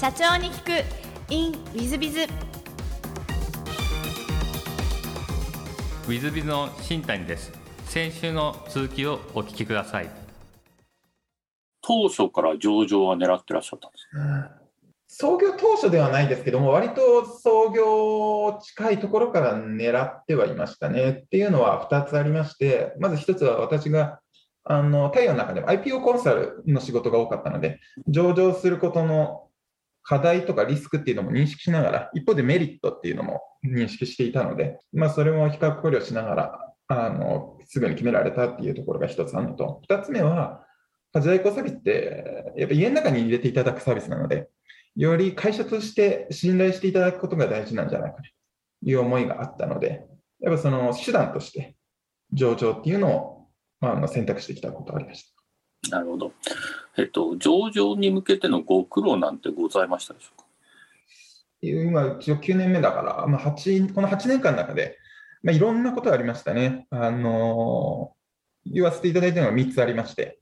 社長に聞く。In ウィズビズウィズビズの新谷です。先週の続きをお聞きください。当初から上場は狙ってらっしゃったんです創業当初ではないですけども、割と創業近いところから狙ってはいましたね。っていうのは2つありまして、まず1つは私があの太陽の中でも IPO コンサルの仕事が多かったので、上場することの課題とかリスクっていうのも認識しながら、一方でメリットっていうのも認識していたので、まあ、それも比較考慮しながらあの、すぐに決められたっていうところが1つあるのと、2つ目は、家事代行サービスって、やっぱ家の中に入れていただくサービスなので、より会社として信頼していただくことが大事なんじゃないかという思いがあったので、やっぱその手段として上場っていうのを、まあ、選択してきたことがありました。なるほど。えっと、上場に向けてのご苦労なんてございましたでしょうか？今、一応9年目だから、まあ、8この8年間の中で、まあ、いろんなことがありましたね。あの言わせていただいたのが3つありまして、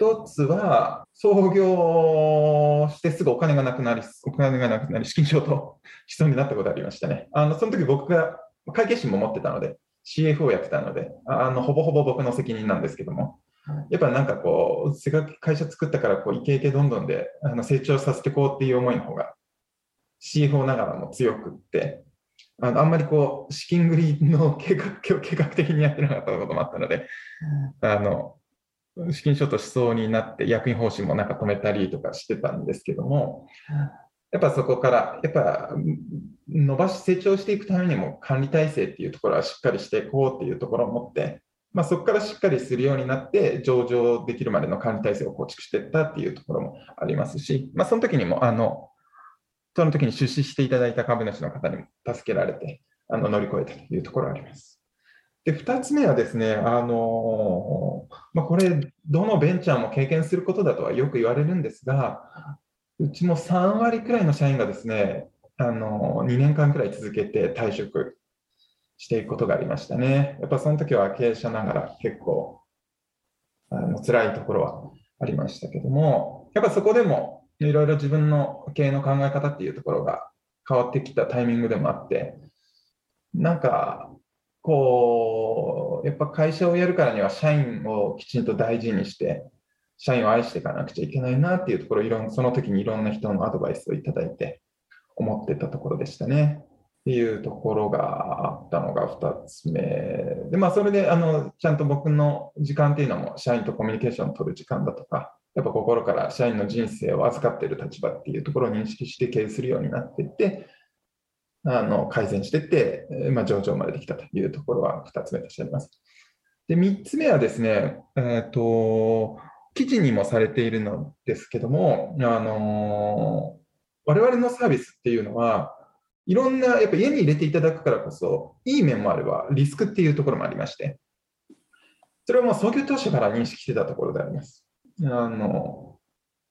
1つは、創業してすぐお金がなくなり、お金がなくなり、資金ショートしそうになったことありましたね。あのその時僕が会計士も持ってたので、CFO をやってたのであの、ほぼほぼ僕の責任なんですけども、やっぱなんかこう、せっかく会社作ったからこうイケイケどんどんであの成長させていこうっていう思いの方が CFO ながらも強くって、あのあんまりこう資金繰りの計画計画的にやってなかったこともあったので、あの資金ショートしそうになって役員報酬もなんか止めたりとかしてたんですけども、やっぱそこからやっぱ伸ばし成長していくためにも管理体制っていうところはしっかりしていこうっていうところを持って、まあ、そこからしっかりするようになって上場できるまでの管理体制を構築していったっていうところもありますし、まあ、その時にもあのその時に出資していただいた株主の方にも助けられてあの乗り越えたというところがあります。で、2つ目はですね、あのまあ、これ、どのベンチャーも経験することだとはよく言われるんですが、うちも3割くらいの社員がですね、あの2年間くらい続けて退職していくことがありましたね。やっぱその時は経営者ながら結構あの辛いところはありましたけども、やっぱそこでもいろいろ自分の経営の考え方っていうところが変わってきたタイミングでもあって、なんかこう、やっぱ会社をやるからには社員をきちんと大事にして、社員を愛していかなくちゃいけないなっていうところ、いろんその時にいろんな人のアドバイスをいただいて、思ってたところでしたね。っていうところがあったのが2つ目。で、まあ、それで、あの、ちゃんと僕の時間っていうのも、社員とコミュニケーションを取る時間だとか、やっぱ心から社員の人生を預かっている立場っていうところを認識して経営するようになっていって、あの改善していって、まあ、上場までできたというところは2つ目としてあります。で3つ目はですね、えーと、記事にもされているのですけども、あの我々のサービスっていうのは、いろんな、やっぱ家に入れていただくからこそ、いい面もあれば、リスクっていうところもありまして、それはもう創業当初から認識してたところであります。あの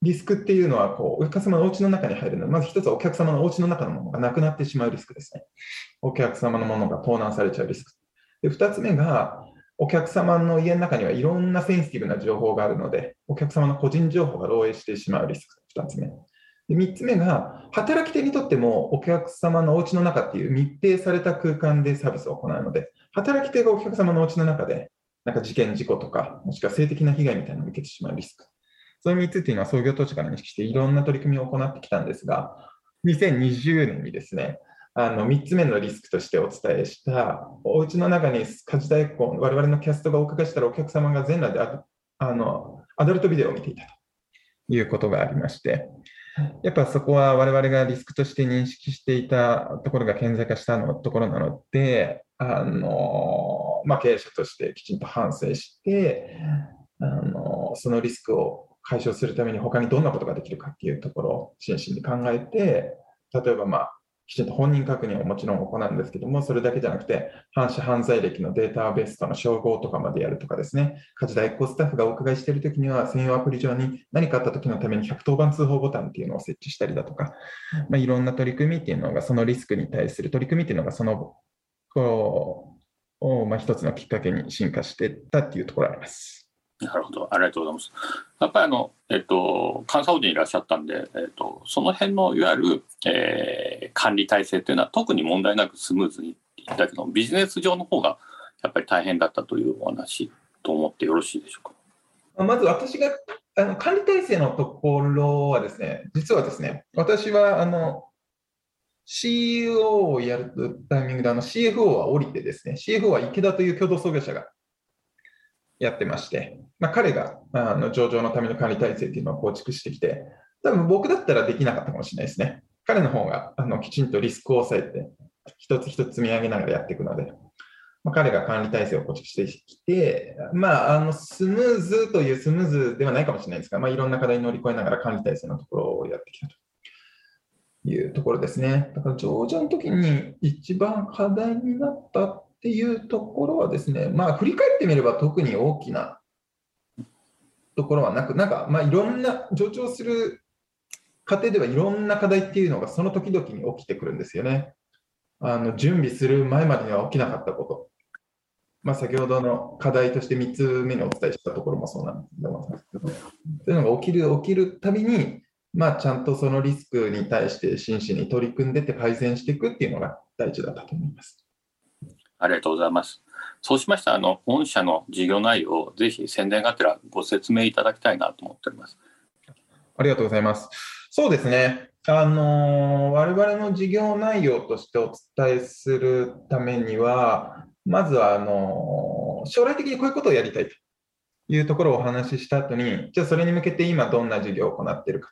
リスクっていうのはこう、お客様のお家の中に入るので、まず一つはお客様のお家の中のものがなくなってしまうリスクですね。お客様のものが盗難されちゃうリスク。で、二つ目が、お客様の家の中にはいろんなセンシティブな情報があるので、お客様の個人情報が漏洩してしまうリスク。二つ目。で3つ目が、働き手にとってもお客様のお家の中っていう密閉された空間でサービスを行うので、働き手がお客様のお家の中で、なんか事件、事故とか、もしくは性的な被害みたいなのを受けてしまうリスク。そういう3つっていうのは創業当初から認識していろんな取り組みを行ってきたんですが、2020年にですね、あの3つ目のリスクとしてお伝えした、お家の中に家事代行、我々のキャストがお伺いしたら、お客様が全裸であのアダルトビデオを見ていたということがありまして、やっぱそこは我々がリスクとして認識していたところが顕在化したのところなので、あのまあ、経営者としてきちんと反省して、あのそのリスクを解消するために他にどんなことができるかっていうところを真摯に考えて、例えばまあ、きちんと本人確認はもちろん行うんですけども、それだけじゃなくて、反社犯罪歴のデータベースとの照合とかまでやるとかですね、家事代行スタッフがお伺いしているときには、専用アプリ上に何かあったときのために110番通報ボタンっていうのを設置したりだとか、まあ、いろんな取り組みっていうのが、そのリスクに対する取り組みっていうのが、その、こう、まあ、一つのきっかけに進化していったっていうところあります。なるほど、ありがとうございます。やっぱりあの、えっと、監査法人いらっしゃったんで、えっと、その辺のいわゆる、え管理体制というのは特に問題なくスムーズにいったけど、ビジネス上の方がやっぱり大変だったというお話と思ってよろしいでしょうか？まず私があの管理体制のところはですね、実はですね、私はあの CEO をやるタイミングであの CFO は降りてですね、CFO は池田という共同創業者がやってまして、まあ、彼があの上場のための管理体制っていうのを構築してきて、多分僕だったらできなかったかもしれないですね。彼の方があのきちんとリスクを抑えて、一つ一つ積み上げながらやっていくので、まあ、彼が管理体制を構築してきて、まあ、あのスムーズというスムーズではないかもしれないですが、まあ、いろんな課題に乗り越えながら管理体制のところをやってきたというところですね。だから上場の時に一番課題になったっていうところはですね、まあ、振り返ってみれば特に大きなところはなく、なんか、まあ、いろんな上場する過程ではいろんな課題っていうのがその時々に起きてくるんですよね。あの準備する前までには起きなかったこと。まあ、先ほどの課題として3つ目にお伝えしたところもそうなんですけど、そういうのが起きる、起きるたびに、まあ、ちゃんとそのリスクに対して真摯に取り組んでって改善していくっていうのが大事だったと思います。ありがとうございます。そうしましたら、あの、御社の事業内容をぜひ宣伝がてらご説明いただきたいなと思っております。ありがとうございます。そうですね。あのー我々の事業内容としてお伝えするためには、まずはあの将来的にこういうことをやりたいというところをお話しした後に、じゃあそれに向けて今どんな事業を行っているか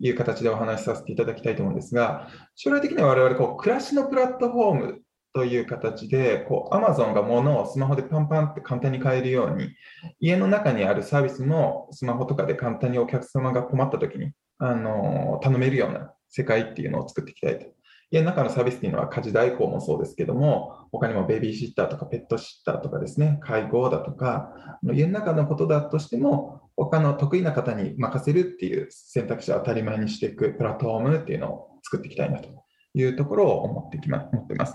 という形でお話しさせていただきたいと思うんですが、将来的には我々こう暮らしのプラットフォームという形で、こう Amazon が物をスマホでパンパンって簡単に買えるように、家の中にあるサービスもスマホとかで簡単にお客様が困った時にあの頼めるような世界っていうのを作っていきたいと。家の中のサービスっていうのは家事代行もそうですけども、他にもベビーシッターとかペットシッターとかですね、介護だとか、家の中のことだとしても、他の得意な方に任せるっていう選択肢を当たり前にしていくプラットフォームっていうのを作っていきたいなというところを思ってきま思ってます。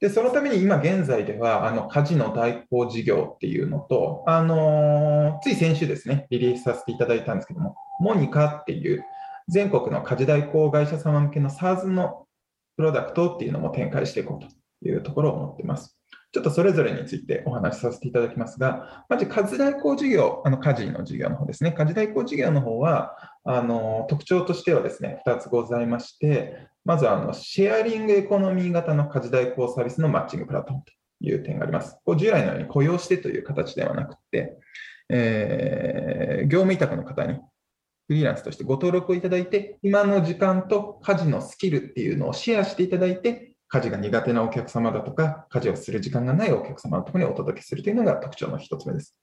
で、そのために今現在では、あの、家事の代行事業っていうのと、あのーつい先週ですね、リリースさせていただいたんですけども、モニカっていう全国の家事代行会社様向けの SARS のプロダクトっていうのも展開していこうというところを思ってます。ちょっとそれぞれについてお話しさせていただきますが、まず家事代行事業、あの家事の事業の方ですね、家事代行事業の方は、あの特徴としてはですね、2つございまして、まずあのシェアリングエコノミー型の家事代行サービスのマッチングプラットフォームという点があります。こう従来のように雇用してという形ではなくて、えー業務委託の方にフリーランスとしてご登録をいただいて、今の時間と家事のスキルっていうのをシェアしていただいて、家事が苦手なお客様だとか、家事をする時間がないお客様のところにお届けするというのが特徴の一つ目です。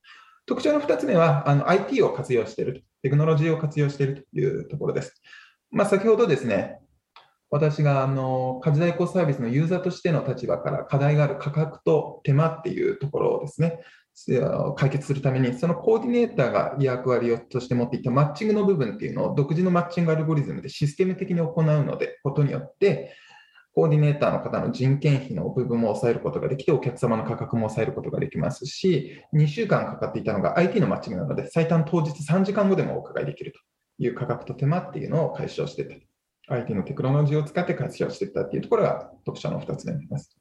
特徴の二つ目は、あの IT を活用していると、テクノロジーを活用しているというところです。まあ、先ほどですね、私があの家事代行サービスのユーザーとしての立場から課題がある価格と手間っていうところをですね、解決するために、そのコーディネーターが役割をとして持っていたマッチングの部分っていうのを独自のマッチングアルゴリズムでシステム的に行うので、ことによって、コーディネーターの方の人件費の部分も抑えることができて、お客様の価格も抑えることができますし、2週間かかっていたのが IT のマッチングなので、最短当日3時間後でもお伺いできるという価格と手間っていうのを解消していった。IT のテクノロジーを使って解消していったっていうところが特徴の2つ目になります。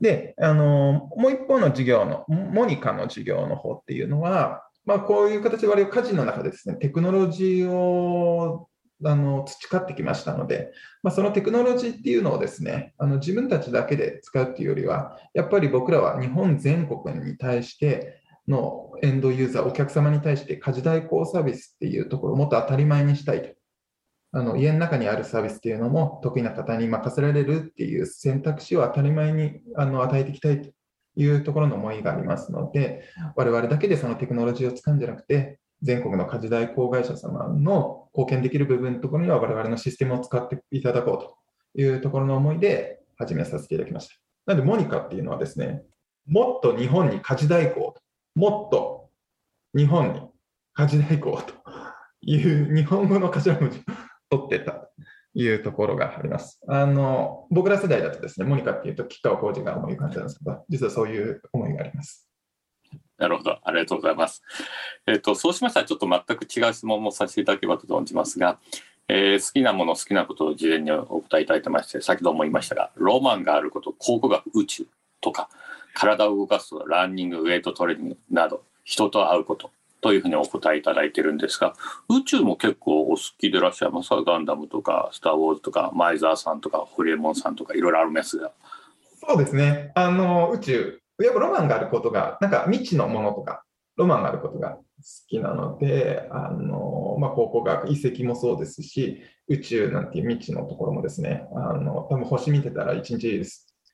で、あのもう一方の事業の、モニカの事業の方っていうのは、まあ、こういう形で我々家事の中でですね、テクノロジーをあの培ってきましたので、まあ、そのテクノロジーっていうのをですね、あの自分たちだけで使うっていうよりは、やっぱり僕らは日本全国に対してのエンドユーザー、お客様に対して家事代行サービスっていうところをもっと当たり前にしたいと。あの家の中にあるサービスっていうのも得意な方に任せられるっていう選択肢を当たり前にあの与えていきたいというところの思いがありますので、我々だけでそのテクノロジーを使うんじゃなくて、全国の家事代行会社様の貢献できる部分のところには我々のシステムを使っていただこうというところの思いで始めさせていただきました。なので、モニカっていうのはですね、もっと日本に家事代行、もっと日本に家事代行という日本語の頭文字を取ってたというところがあります。あの僕ら世代だとですね、モニカっていうと吉川浩司が思い浮かんじゃうんですけど、実はそういう思いがあります。なるほど、ありがとうございます。えっ、と、そうしましたら、ちょっと全く違う質問もさせていただければと存じますが、えー好きなもの、好きなことを事前にお答えいただいてまして、先ほども言いましたが、ロマンがあること、考古学、宇宙とか、体を動かすと、ランニング、ウェイトトレーニングなど、人と会うことというふうにお答えいただいてるんですが、宇宙も結構お好きでいらっしゃいますか？ガンダムとか、スター・ウォーズとか、前澤さんとか、ホリエモンさんとか、いろいろあるんですが、そうですね。あの、宇宙、やっぱロマンがあることが、なんか未知のものとか、ロマンがあることが好きなので、あの、まあ、考古学、遺跡もそうですし、宇宙なんていう未知のところもですね、あの、多分星見てたら一日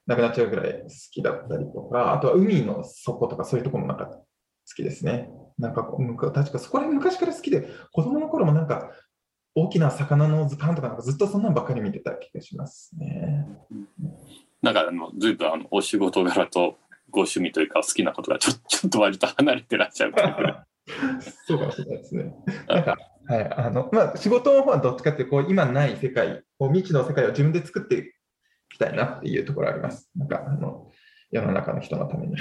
なくなっちゃうぐらい好きだったりとか、あとは海の底とかそういうところもなんか好きですね。なんか確かそこら辺昔から好きで、子供の頃もなんか、大きな魚の図鑑とかなんかずっとそんなんばっかり見てた気がしますね。なんかあの、ずいぶんあのお仕事柄とご趣味というか、好きなことがちょ ちょっと割と離れてらっしゃるそうかもしれないですね。なんか、はい、あの、まあ、仕事の方はどっちかっていうと、こう、今ない世界、未知の世界を自分で作っていきたいなっていうところあります。なんか、あの、世の中の人のために。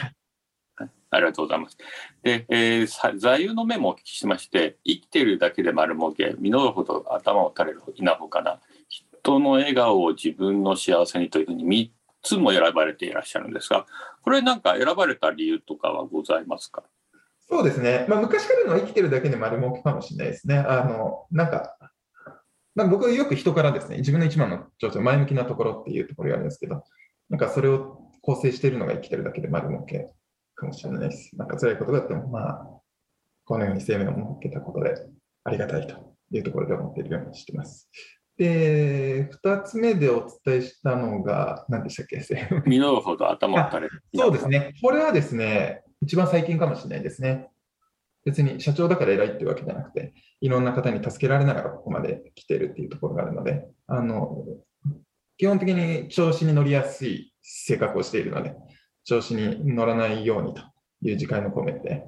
ありがとうございます。で、えー座右の銘もお聞きしまして、生きているだけで丸儲け、実るほど頭を垂れる稲穂かな、人の笑顔を自分の幸せにというふうに3つも選ばれていらっしゃるんですが、これなんか選ばれた理由とかはございますか？そうですね。まあ、昔からの生きてるだけで丸儲けかもしれないですね。あの、なんか、なんか僕はよく人からですね、自分の一番の長所、前向きなところっていうところがあるんですけど、なんかそれを構成しているのが生きてるだけで丸儲けかもしれないです。なんか辛いことがあっても、まあ、このように生命を設けたことでありがたいというところで思っているようにしています。で、二つ目でお伝えしたのが、何でしたっけ？実るほど頭を垂れる。そうですね。これはですね、一番最近かもしれないですね。別に社長だから偉いっていうわけじゃなくて、いろんな方に助けられながらここまで来てるっていうところがあるので、あの、基本的に調子に乗りやすい性格をしているので、調子に乗らないようにという時間を込めて。で、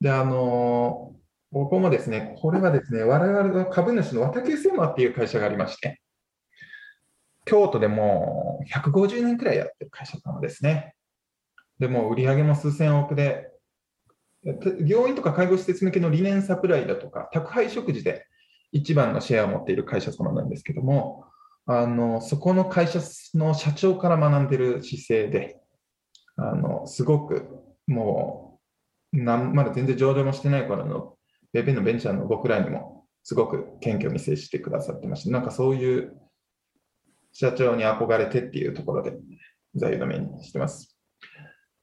であの、ここもですね、これはですね、我々の株主の綿球セマっていう会社がありまして、京都でも150年くらいやってる会社なのですね。でも売り上げも数千億で、病院とか介護施設向けの理念サプライだとか、宅配食事で一番のシェアを持っている会社様なんですけども、あのそこの会社の社長から学んでる姿勢で、あのすごくもうなん、まだ全然上場もしてない頃のベベのベンチャーの僕らにもすごく謙虚に接してくださってまして、なんかそういう社長に憧れてっていうところで座右の銘にしてます。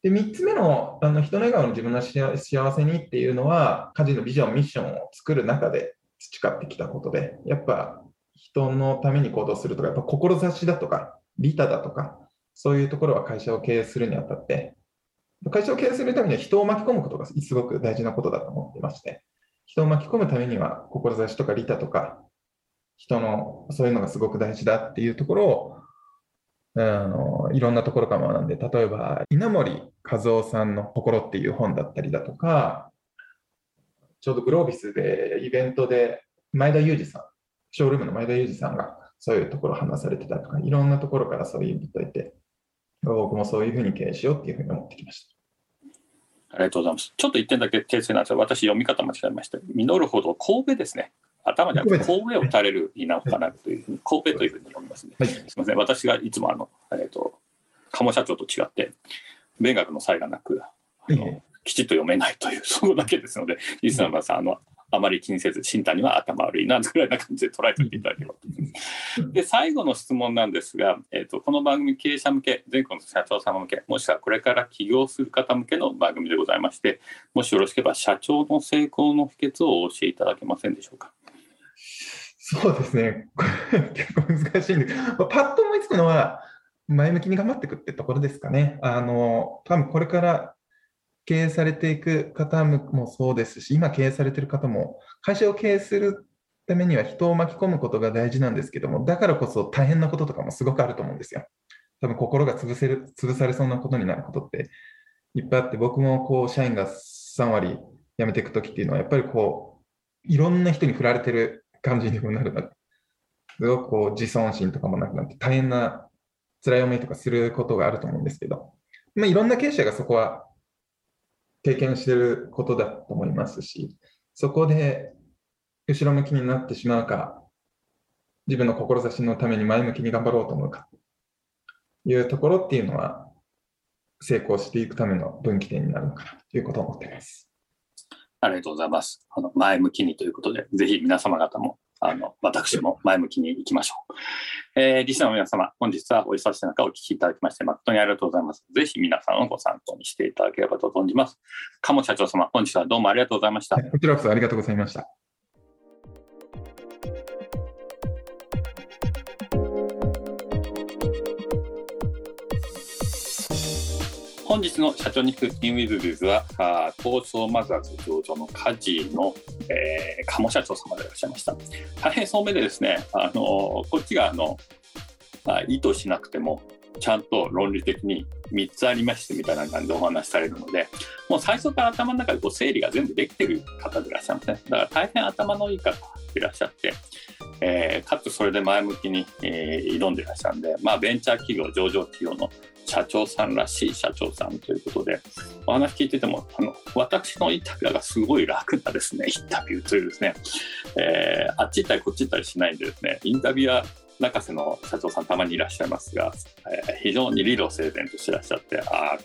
で、3つ目のあの人の笑顔の自分の幸幸せにっていうのは、家事のビジョン、ミッションを作る中で培ってきたことで、やっぱ人のために行動するとか、やっぱ志だとか、利他だとか、そういうところは会社を経営するにあたって、会社を経営するためには人を巻き込むことがすごく大事なことだと思ってまして、人を巻き込むためには、志とか利他とか、人のそういうのがすごく大事だっていうところを、あのいろんなところから学んで、例えば稲森和夫さんの心っていう本だったりだとか、ちょうどグロービスでイベントで前田裕二さん、ショールームの前田裕二さんがそういうところを話されてたとか、いろんなところからそういう意味といて、僕もそういうふうに経営しようっていうふうに思ってきました。ありがとうございます。ちょっと一点だけ訂正なんですが、私読み方間違えました。実るほど神戸ですね。頭じゃなくて神戸を垂れる稲穂かなというふうに、神戸というふうに読みますね。はい、すみません。私がいつもあの、えっ、と、鴨社長と違って、勉学の才がなく、あの、えきちっと読めないという、そこだけですので、リスナーさん、あの、あまり気にせず、新谷は頭悪いな、ぐらいな感じで捉えておいていただければと思います。で、最後の質問なんですが、えっ、と、この番組経営者向け、全国の社長様向け、もしくはこれから起業する方向けの番組でございまして、もしよろしければ社長の成功の秘訣をお教えいただけませんでしょうか？そうですね、結構難しいんで、まあパッと思いつくのは、前向きに頑張っていくってところですかね。あの、多分これから経営されていく方もそうですし、今経営されている方も、会社を経営するためには人を巻き込むことが大事なんですけども、だからこそ大変なこととかもすごくあると思うんですよ。多分心が潰せる潰されそうなことになることっていっぱいあって、僕もこう社員が3割辞めていくときっていうのは、やっぱりこう、いろんな人に振られてる感じにもなるので、すごくこう自尊心とかもなくなって、大変な辛い思いとかすることがあると思うんですけど、まあ、いろんな経営者がそこは経験してることだと思いますし、そこで後ろ向きになってしまうか、自分の志のために前向きに頑張ろうと思うか、いうところっていうのは、成功していくための分岐点になるのかなということを思っています。ありがとうございます。あの前向きにということで、ぜひ皆様方も、あの私も前向きにいきましょう。えー、リスナーの皆様、本日はお忙しい中お聞きいただきまして誠にありがとうございます。ぜひ皆さんをご参考にしていただければと存じます。鴨社長様、本日はどうもありがとうございました。こちらこそありがとうございました。本日の社長に聞くインウィズビズは、あ東証マザーズ上場のカジの、えー、鴨社長様でいらっしゃいました。大変そうめでですね、あのこっちがあの、まあ、意図しなくても、ちゃんと論理的に3つありましてみたいな感じでお話しされるので、もう最初から頭の中でこう整理が全部できてる方でいらっしゃいますね。だから大変頭のいい方いらっしゃって、えー、かつそれで前向きに、えー、挑んでいらっしゃるんで、まあ、ベンチャー企業、上場企業の社長さんらしい社長さんということで、お話聞いてても、あの私のインタビュアーがすごい楽なですね、インタビューというですね、えー、あっち行ったりこっち行ったりしないんでですね、インタビュアー中瀬の社長さんたまにいらっしゃいますが、えー、非常に理路整然としてらっしゃってあ、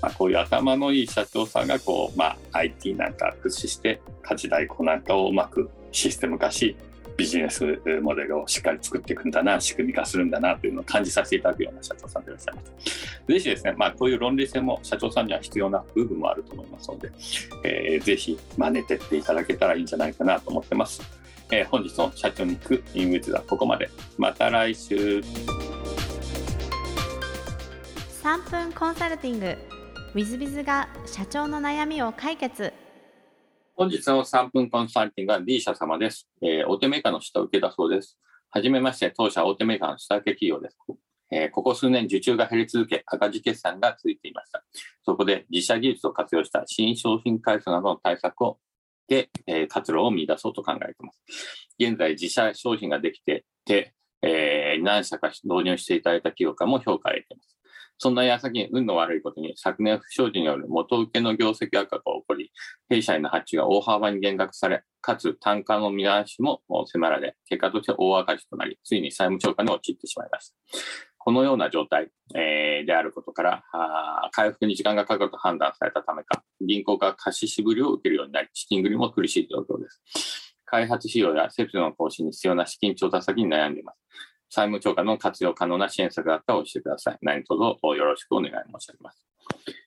まあ、こういう頭のいい社長さんがこう、まあ、IT なんか駆使して家事代行なんかをうまくシステム化しビジネスモデルをしっかり作っていくんだな、仕組み化するんだなというのを感じさせていただくような社長さんでいらっしゃいます。ぜひですね、まあ、こういう論理性も社長さんには必要な部分もあると思いますので、えー、ぜひ真似てっていただけたらいいんじゃないかなと思ってます。えー、本日の社長に行くインウィズはここまで。また来週。3分コンサルティング w i z b i が社長の悩みを解決本日の3分コンサルティングは D 社様です。えー、大手メーカーの下請けだそうです。はじめまして、当社大手メーカーの下請け企業です。えー、ここ数年受注が減り続け、赤字決算が続いていました。そこで自社技術を活用した新商品開発などの対策をで、えー、活路を見出そうと考えています。現在、自社商品ができてて、えー、何社か導入していただいた企業家も評価を得ています。そんな矢先に運の悪いことに昨年不祥事による元請けの業績悪化が起こり、弊社への発注が大幅に減額され、かつ単価の見直しも迫られ、結果として大赤字となり、ついに債務超過に陥ってしまいました。このような状態、えー、であることからあ、回復に時間がかかると判断されたためか、銀行が貸し渋りを受けるようになり、資金繰りも苦しい状況です。開発費用や設備の更新に必要な資金調達先に悩んでいます。債務超過の活用可能な支援策があったら教えてください。何卒よろしくお願い申し上げます。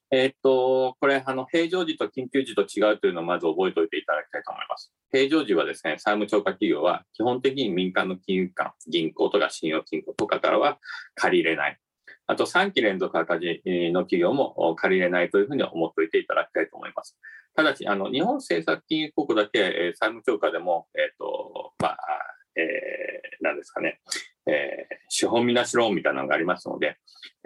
えー、っと、これ、あの、平常時と緊急時と違うというのをまず覚えておいていただきたいと思います。平常時はですね、債務超過企業は基本的に民間の金融機関、銀行とか信用金庫とかからは借りれない。あと3期連続赤字の企業も借りれないというふうに思っておいていただきたいと思います。ただし、あの日本政策金融国だけ、え債務超過でも、えっ、と、まあ、えー、なんですかね、えー、資本みなしローンみたいなのがありますので、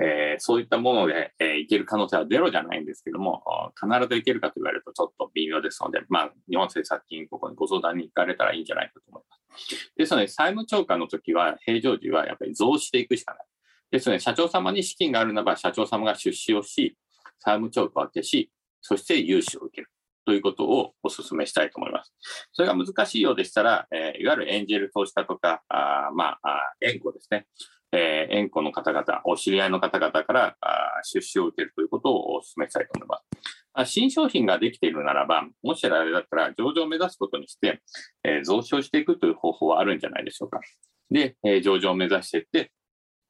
えー、そういったもので、えー、いける可能性はゼロじゃないんですけども、必ずいけるかと言われるとちょっと微妙ですので、まあ、日本政策金融国にご相談に行かれたらいいんじゃないかと思います。ですので、債務超過の時は、平常時はやっぱり増していくしかない。ですので、社長様に資金があるならば、社長様が出資をし、債務超過を消し、そして融資を受ける。ということをお勧めしたいと思います。それが難しいようでしたら、えー、いわゆるエンジェル投資家とか、あまあ、円弧ですね。えー、円弧の方々、お知り合いの方々からあ出資を受けるということをお勧めしたいと思います。新商品ができているならば、もしあれだったら上場を目指すことにして、えー、増資をしていくという方法はあるんじゃないでしょうか。で、えー、上場を目指していって、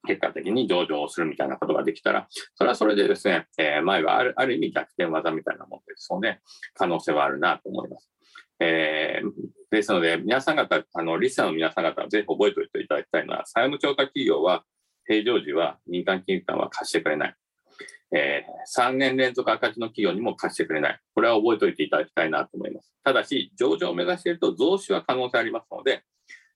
結果的に上場するみたいなことができたら、それはそれでですね、えー、前はあるある意味逆転技みたいなものですので、可能性はあるなと思います。えー、ですので、皆さん方、あの、リスナーの皆さん方ぜひ覚えておいていただきたいのは、債務超過企業は、平常時は民間金融機関は貸してくれない。えー、3年連続赤字の企業にも貸してくれない。これは覚えておいていただきたいなと思います。ただし、上場を目指していると増資は可能性ありますので、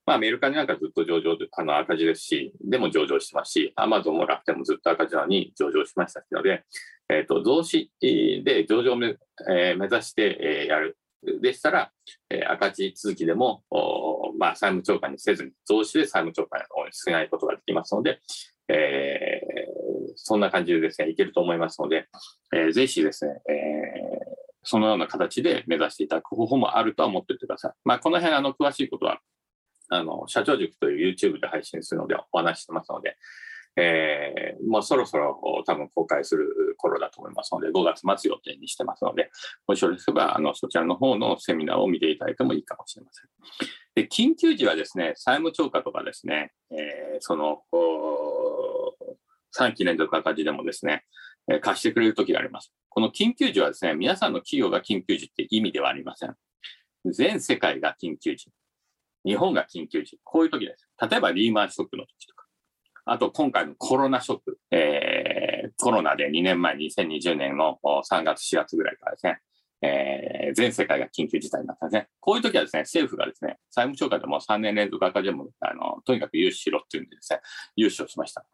まあ、メルカリなんかずっと上場、あの赤字ですし、でも上場してますし、アマゾンも楽天もずっと赤字なのに上場しましたので、え、ー、と、増資で上場を目,、えー、目指して、えー、やる。でしたら、えー、赤字続きでも、まあ、債務超過にせずに、増資で債務超過に進めないことができますので、えー、そんな感じでですね、いけると思いますので、えー、ぜひですね、えーそのような形で目指していただく方法もあるとは思っておいてください。まあ、この辺、あの、詳しいことは、あの、社長塾という YouTube で配信するのでお話してますので、えー、もうそろそろ多分公開する頃だと思いますので、5月末予定にしてますので、もしよろしければ、あの、そちらの方のセミナーを見ていただいてもいいかもしれません。で、緊急時はですね、債務超過とかですね、えー、その、3期連続赤字でもですね、え、貸してくれる時があります。この緊急時はですね、皆さんの企業が緊急時って意味ではありません。全世界が緊急時。日本が緊急時。こういう時です。例えばリーマンショックの時とか。あと今回のコロナショック。えー、コロナで2年前、2020年の3月、4月ぐらいからですね、えー、全世界が緊急事態になったんですね。こういう時はですね、政府がですね、債務超過でも3年連続赤字も、あの、とにかく融資しろっていうんでですね、融資をしました。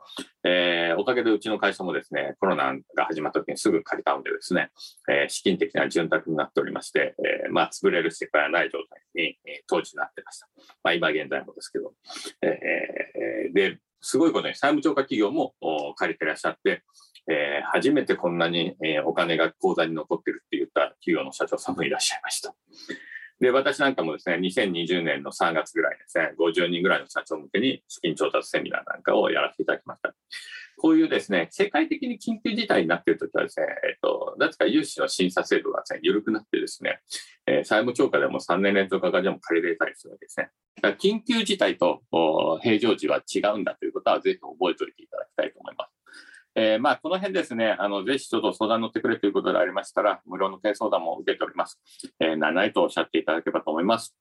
えー、おかげでうちの会社もですね、コロナが始まった時にすぐ借りたのでですね、えー、資金的な潤沢になっておりまして、えー、まあ、潰れる世界はない状態に、えー、当時なってました。まあ、今現在もですけど。えー、で、すごいことに債務超過企業も借りてらっしゃって、えー、初めてこんなに、えー、お金が口座に残ってるった企業の社長さんもいらっしゃいました。で、私なんかもですね、2020年の3月ぐらいですね、50人ぐらいの社長向けに資金調達セミナーなんかをやらせていただきました。こういうですね、世界的に緊急事態になっているときはですね、えっと、なぜか融資の審査制度がですね、緩くなってですね、えー、債務超過でも3年連続赤字でも借りれたりするわけですね。だから緊急事態と平常時は違うんだということはぜひ覚えておいていただきたいと思います。えー、まあ、この辺ですね、あの、ぜひちょっと相談乗ってくれということでありましたら、無料の経相談も受けております。えー、7いとおっしゃっていただければと思います。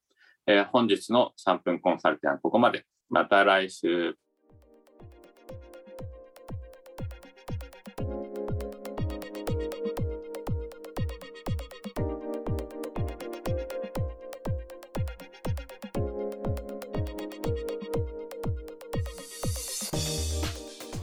えー、本日の3分コンサルティアンここまで。また来週。